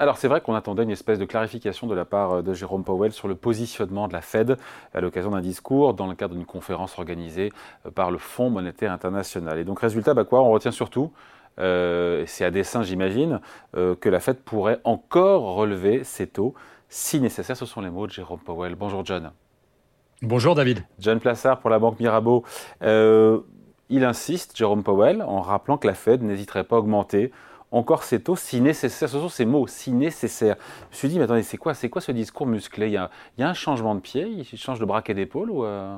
Alors c'est vrai qu'on attendait une espèce de clarification de la part euh, de Jérôme Powell sur le positionnement de la Fed à l'occasion d'un discours dans le cadre d'une conférence organisée euh, par le Fonds monétaire international. Et donc résultat, bah quoi, on retient surtout, euh, c'est à dessein j'imagine, que la Fed pourrait encore relever ses taux si nécessaire. Ce sont les mots de Jérôme Powell. Bonjour John. Bonjour David. John Plassard pour la Banque Mirabeau. il insiste, Jérôme Powell, en rappelant que la Fed n'hésiterait pas à augmenter encore ces taux si nécessaire. Ce sont ces mots, si nécessaire. Je me suis dit, mais attendez, c'est quoi, c'est quoi ce discours musclé? Il y, a, il un changement de pied? Il change de braquet d'épaule ou euh?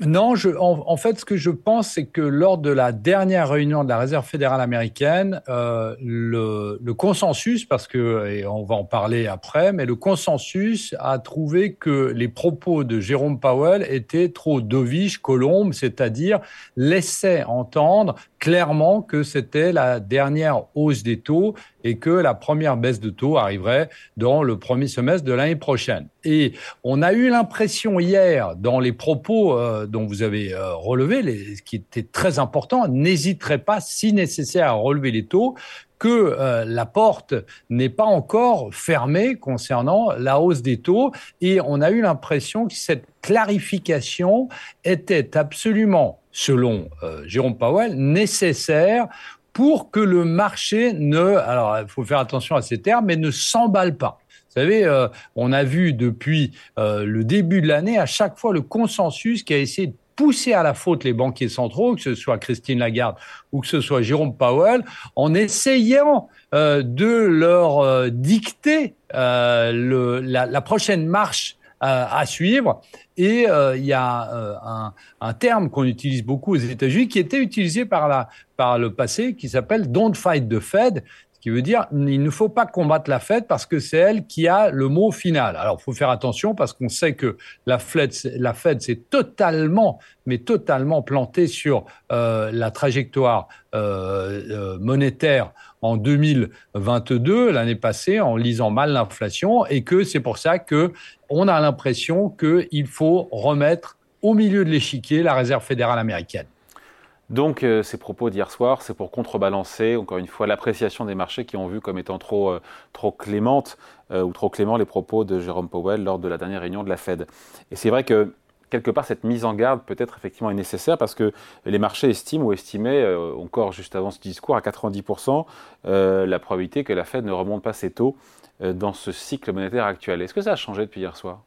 Non, je, en, fait, ce que je pense, c'est que lors de la dernière réunion de la Réserve fédérale américaine, euh, le, le, consensus, parce que, et on va en parler après, mais le consensus a trouvé que les propos de Jérôme Powell étaient trop dovish, colombe, c'est-à-dire laissaient entendre clairement que c'était la dernière hausse des taux et que la première baisse de taux arriverait dans le premier semestre de l'année prochaine. Et on a eu l'impression hier, dans les propos euh, dont vous avez euh, relevé, ce qui était très important, n'hésiterait pas, si nécessaire, à relever les taux, que euh, la porte n'est pas encore fermée concernant la hausse des taux. Et on a eu l'impression que cette clarification était absolument, selon Jérôme Powell, nécessaire pour que le marché ne, alors il faut faire attention à ces termes, mais ne s'emballe pas. Vous savez, euh, on a vu depuis euh, le début de l'année à chaque fois le consensus qui a essayé de pousser à la faute les banquiers centraux, que ce soit Christine Lagarde ou que ce soit Jérôme Powell, en essayant euh, de leur dicter la, prochaine marche à suivre. Et euh, il y a euh, un, un, terme qu'on utilise beaucoup aux États-Unis qui était utilisé par, la, par le passé, qui s'appelle Don't fight the Fed, ce qui veut dire il ne faut pas combattre la Fed parce que c'est elle qui a le mot final. Alors, il faut faire attention parce qu'on sait que la Fed, la s'est totalement, mais totalement plantée sur euh, la trajectoire euh, euh monétaire en 2022, l'année passée, en lisant mal l'inflation, et que c'est pour ça que on a l'impression qu'il faut remettre au milieu de l'échiquier la Réserve fédérale américaine. Donc euh, ces propos d'hier soir, c'est pour contrebalancer, encore une fois, l'appréciation des marchés qui ont vu comme étant trop, euh, trop clémente euh, ou trop clément les propos de Jérôme Powell lors de la dernière réunion de la Fed. Et c'est vrai que quelque part, cette mise en garde peut-être effectivement est nécessaire parce que les marchés estiment ou estimaient, encore juste avant ce discours, à 90% la probabilité que la Fed ne remonte pas ses taux dans ce cycle monétaire actuel. Est-ce que ça a changé depuis hier soir?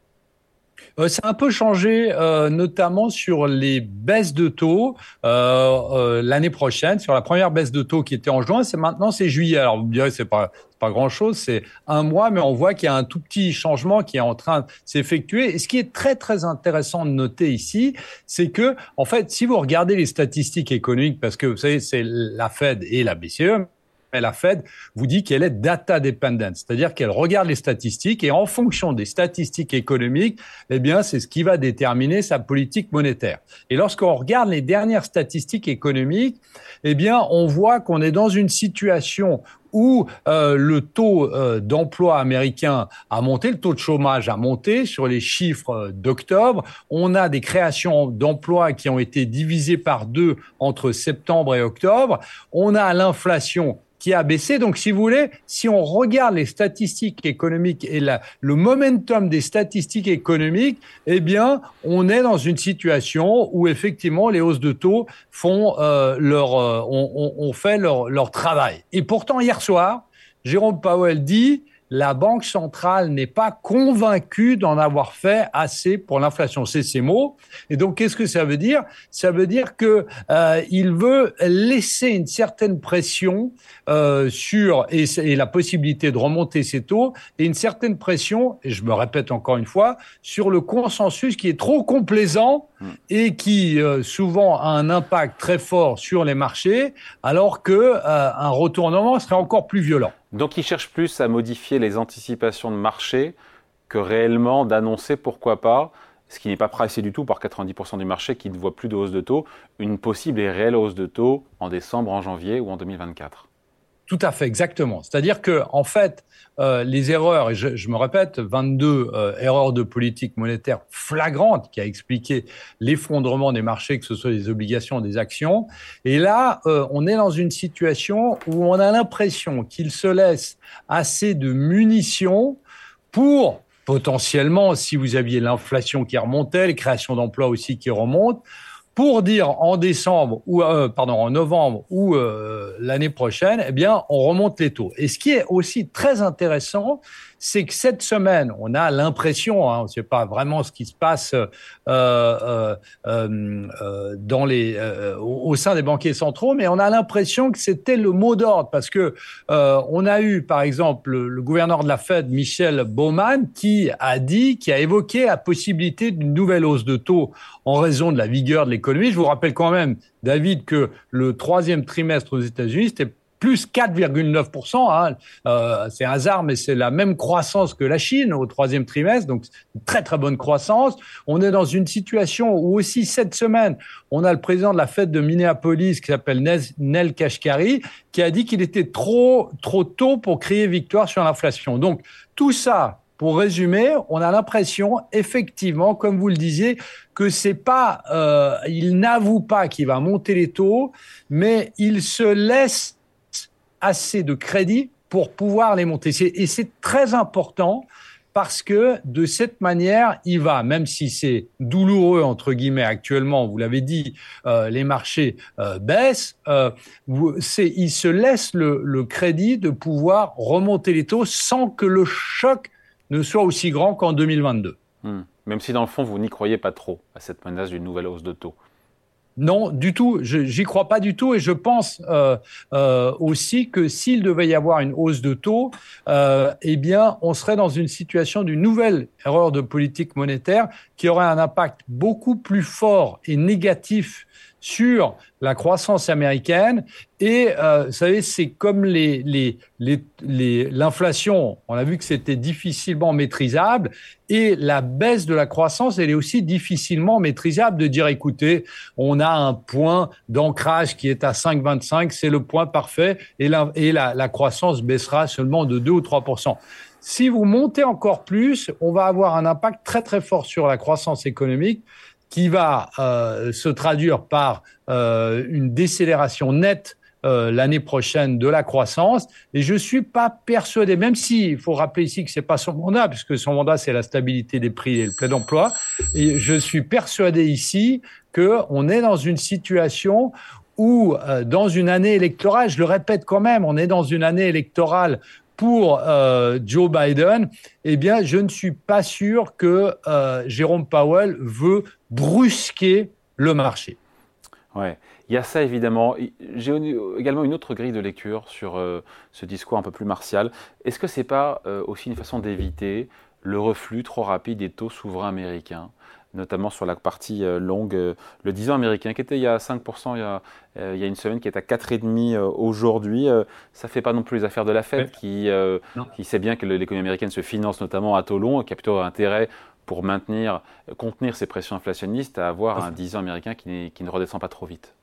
Euh, ça a un peu changé, euh, notamment sur les baisses de taux euh, l'année prochaine. Sur la première baisse de taux qui était en juin, c'est maintenant c'est juillet. Alors vous me direz c'est pas pas grand chose, c'est un mois, mais on voit qu'il y a un tout petit changement qui est en train de s'effectuer. Et ce qui est très très intéressant de noter ici, c'est que en fait, si vous regardez les statistiques économiques, parce que vous savez c'est la Fed et la BCE la Fed vous dit qu'elle est data dependent, c'est-à-dire qu'elle regarde les statistiques et en fonction des statistiques économiques, eh bien, c'est ce qui va déterminer sa politique monétaire. Et lorsqu'on regarde les dernières statistiques économiques, eh bien, on voit qu'on est dans une situation où euh, le taux euh, d'emploi américain a monté, le taux de chômage a monté sur les chiffres euh, d'octobre. On a des créations d'emplois qui ont été divisées par deux entre septembre et octobre. On a l'inflation qui a baissé. Donc, si vous voulez, si on regarde les statistiques économiques et le momentum des statistiques économiques, eh bien, on est dans une situation où effectivement les hausses de taux font euh, leur, euh, fait leur, leur travail. Et pourtant, hier soir, Jérôme Powell dit la Banque centrale n'est pas convaincue d'en avoir fait assez pour l'inflation. C'est ces mots. Et donc, qu'est-ce que ça veut dire? Ça veut dire que euh, il veut laisser une certaine pression euh, sur et, et, la possibilité de remonter ses taux et une certaine pression, et je me répète encore une fois, sur le consensus qui est trop complaisant. Et qui euh, souvent a un impact très fort sur les marchés, alors que euh, un retournement serait encore plus violent. Donc il cherche plus à modifier les anticipations de marché que réellement d'annoncer, pourquoi pas, ce qui n'est pas pressé du tout par 90% du marché qui ne voit plus de hausse de taux, une possible et réelle hausse de taux en décembre, en janvier ou en 2024. Tout à fait, exactement. C'est-à-dire que, en fait, euh, les erreurs, et je, me répète, 22 euh, erreurs de politique monétaire flagrantes qui a expliqué l'effondrement des marchés, que ce soit des obligations des actions. Et là, euh, on est dans une situation où on a l'impression qu'il se laisse assez de munitions pour potentiellement, si vous aviez l'inflation qui remontait, les créations d'emplois aussi qui remontent, pour dire en décembre ou euh, pardon en novembre ou euh, l'année prochaine, eh bien on remonte les taux. Et ce qui est aussi très intéressant, c'est que cette semaine, on a l'impression, hein, on ne sait pas vraiment ce qui se passe euh, dans les, au, sein des banquiers centraux, mais on a l'impression que c'était le mot d'ordre parce que on a eu, par exemple, le, gouverneur de la Fed, Michel Bowman, qui a dit, qui a évoqué la possibilité d'une nouvelle hausse de taux en raison de la vigueur de. Je vous rappelle quand même, David, que le troisième trimestre aux États-Unis, c'était plus 4,9%. Hein. Euh, c'est hasard, mais c'est la même croissance que la Chine au troisième trimestre, donc une très très bonne croissance. On est dans une situation où aussi cette semaine, on a le président de la fête de Minneapolis qui s'appelle Nel Kashkari, qui a dit qu'il était trop trop tôt pour crier victoire sur l'inflation. Donc tout ça, pour résumer, on a l'impression, effectivement, comme vous le disiez, que c'est pas, euh, il n'avoue pas qu'il va monter les taux, mais il se laisse assez de crédit pour pouvoir les monter. Et c'est très important parce que de cette manière, il va, même si c'est douloureux entre guillemets actuellement, vous l'avez dit, euh, les marchés euh, baissent, il se laisse le, crédit de pouvoir remonter les taux sans que le choc ne soit aussi grand qu'en 2022. Hmm. Même si dans le fond, vous n'y croyez pas trop à cette menace d'une nouvelle hausse de taux. Non, du tout. J'y crois pas du tout. Et je pense euh, euh, aussi que s'il devait y avoir une hausse de taux, euh, eh bien, on serait dans une situation d'une nouvelle erreur de politique monétaire qui aurait un impact beaucoup plus fort et négatif sur la croissance américaine. Et euh, vous savez, c'est comme les, les, les, l'inflation, on a vu que c'était difficilement maîtrisable, et la baisse de la croissance, elle est aussi difficilement maîtrisable de dire, écoutez, on a un point d'ancrage qui est à 5,25, c'est le point parfait, et, la, et la, la croissance baissera seulement de 2 ou 3% si vous montez encore plus, on va avoir un impact très très fort sur la croissance économique qui va euh, se traduire par euh, une décélération nette euh, l'année prochaine de la croissance. Et je suis pas persuadé, même si il faut rappeler ici que c'est pas son mandat, puisque son mandat c'est la stabilité des prix et le plein d'emploi. Et je suis persuadé ici que on est dans une situation où, dans une année électorale, je le répète quand même, on est dans une année électorale pour euh, Joe Biden, eh bien, je ne suis pas sûr que euh, Jérôme Powell veut brusquer le marché. Ouais, il y a ça évidemment. J'ai également une autre grille de lecture sur euh, ce discours un peu plus martial. Est-ce que c'est pas aussi une façon d'éviter le reflux trop rapide des taux souverains américains? Notamment sur la partie euh, longue. Euh, le 10 ans américain qui était il y a 5% il y a, euh, il y a une semaine, qui est à 4,5 aujourd'hui, ça ne fait pas non plus les affaires de la Fed qui, qui sait bien que l'économie américaine se finance notamment à taux long, qui a plutôt intérêt pour maintenir, contenir ces pressions inflationnistes à avoir un 10 ans américain qui, qui ne redescend pas trop vite.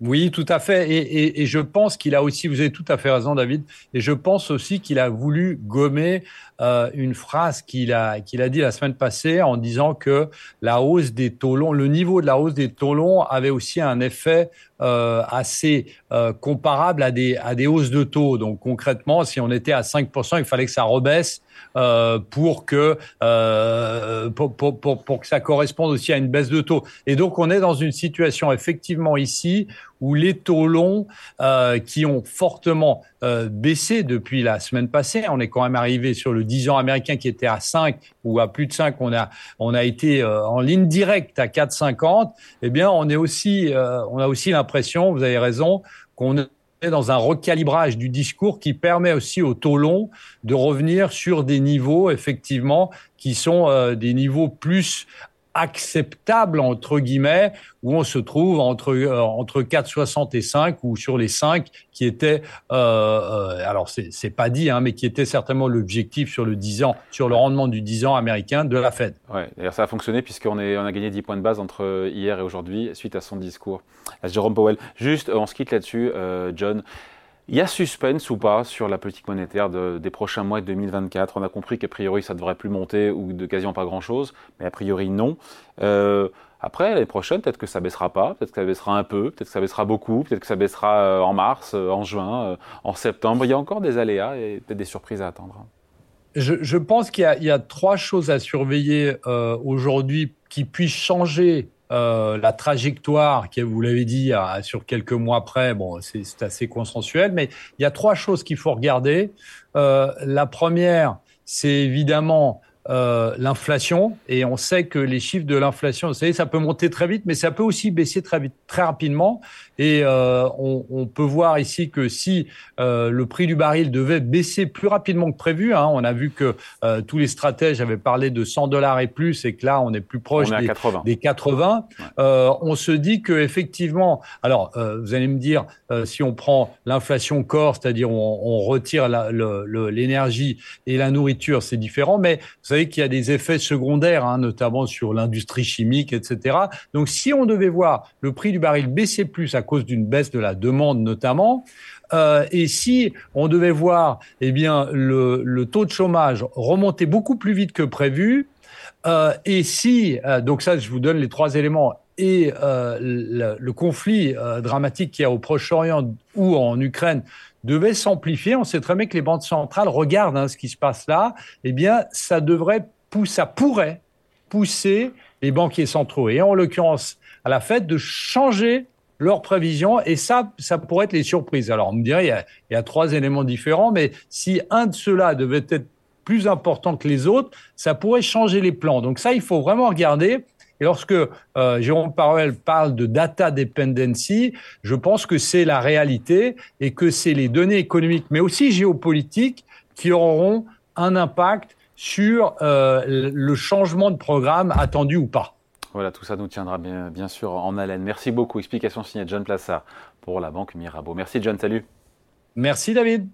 Oui, tout à fait. Et, je pense qu'il a aussi, vous avez tout à fait raison, David, et je pense aussi qu'il a voulu gommer euh, une phrase qu'il a, qu'il a dit la semaine passée en disant que la hausse des taux longs, le niveau de la hausse des taux longs avait aussi un effet euh, assez euh, comparable à des, à des hausses de taux. Donc concrètement, si on était à 5%, il fallait que ça rebaisse euh, pour que euh, pour, pour, pour, que ça corresponde aussi à une baisse de taux. Et donc on est dans une situation effectivement ici où les taux longs euh, qui ont fortement euh, baissé depuis la semaine passée, on est quand même arrivé sur le 10 ans américain qui était à 5 ou à plus de 5, on a on a été en ligne directe à 4,50. Eh bien, on est aussi on a aussi l'impression, vous avez raison, qu'on dans un recalibrage du discours qui permet aussi au taux long de revenir sur des niveaux, effectivement, qui sont euh, des niveaux plus acceptables, entre guillemets, où on se trouve entre, euh, entre 4,60 et 5, ou sur les 5, qui étaient, euh, euh, alors c'est pas dit, hein, mais qui était certainement l'objectif sur le 10 ans, sur le rendement du 10 ans américain de la Fed. Ouais, d'ailleurs ça a fonctionné puisqu'on on a gagné 10 points de base entre hier et aujourd'hui, suite à son discours à Jérôme Powell. Juste, on se quitte là-dessus, John. Il y a suspense ou pas sur la politique monétaire des prochains mois de 2024 On a compris qu'a priori ça ne devrait plus monter ou de quasiment pas grand-chose, mais a priori non. Euh, après, l'année prochaine, peut-être que ça baissera pas, peut-être que ça baissera un peu, peut-être que ça baissera beaucoup, peut-être que ça baissera euh, en mars, euh, en juin, en septembre. Il y a encore des aléas et peut-être des surprises à attendre. Je, pense qu'il y, a trois choses à surveiller aujourd'hui qui puissent changer euh, la trajectoire, qui, vous l'avez dit, sur quelques mois après, bon, c'est assez consensuel, mais il y a trois choses qu'il faut regarder. Euh, la première, c'est évidemment euh, l'inflation et on sait que les chiffres de l'inflation, vous savez, ça peut monter très vite, mais ça peut aussi baisser très vite, très rapidement. Et euh, on, on, peut voir ici que si euh, le prix du baril devait baisser plus rapidement que prévu, hein, on a vu que euh, tous les stratèges avaient parlé de 100 dollars et plus, et que là on est plus proche des 80. Des 80 euh, on se dit que effectivement, alors vous allez me dire, si on prend l'inflation corps, c'est-à-dire on, on retire l'énergie et la nourriture, c'est différent, mais vous savez qu'il y a des effets secondaires, hein, notamment sur l'industrie chimique, etc. Donc, si on devait voir le prix du baril baisser plus à cause d'une baisse de la demande, notamment, euh, et si on devait voir, eh bien, le, taux de chômage remonter beaucoup plus vite que prévu, euh, et si, euh, donc ça, je vous donne les trois éléments, et le, conflit dramatique qu'il y a au Proche-Orient ou en Ukraine devait s'amplifier. On sait très bien que les banques centrales regardent hein, ce qui se passe là. Eh bien, ça devrait pousser, ça pourrait pousser les banquiers centraux et en l'occurrence à la Fed de changer leurs prévisions et ça, ça pourrait être les surprises. Alors on me dirait il y a, il y a trois éléments différents, mais si un de ceux-là devait être plus important que les autres, ça pourrait changer les plans. Donc ça, il faut vraiment regarder. Et lorsque euh, Jérôme Powell parle de data dependency, je pense que c'est la réalité et que c'est les données économiques, mais aussi géopolitiques, qui auront un impact sur euh, le changement de programme attendu ou pas. Voilà, tout ça nous tiendra bien, sûr en haleine. Merci beaucoup. Explication signée John Plassard pour la Banque Mirabeau. Merci John, salut. Merci David.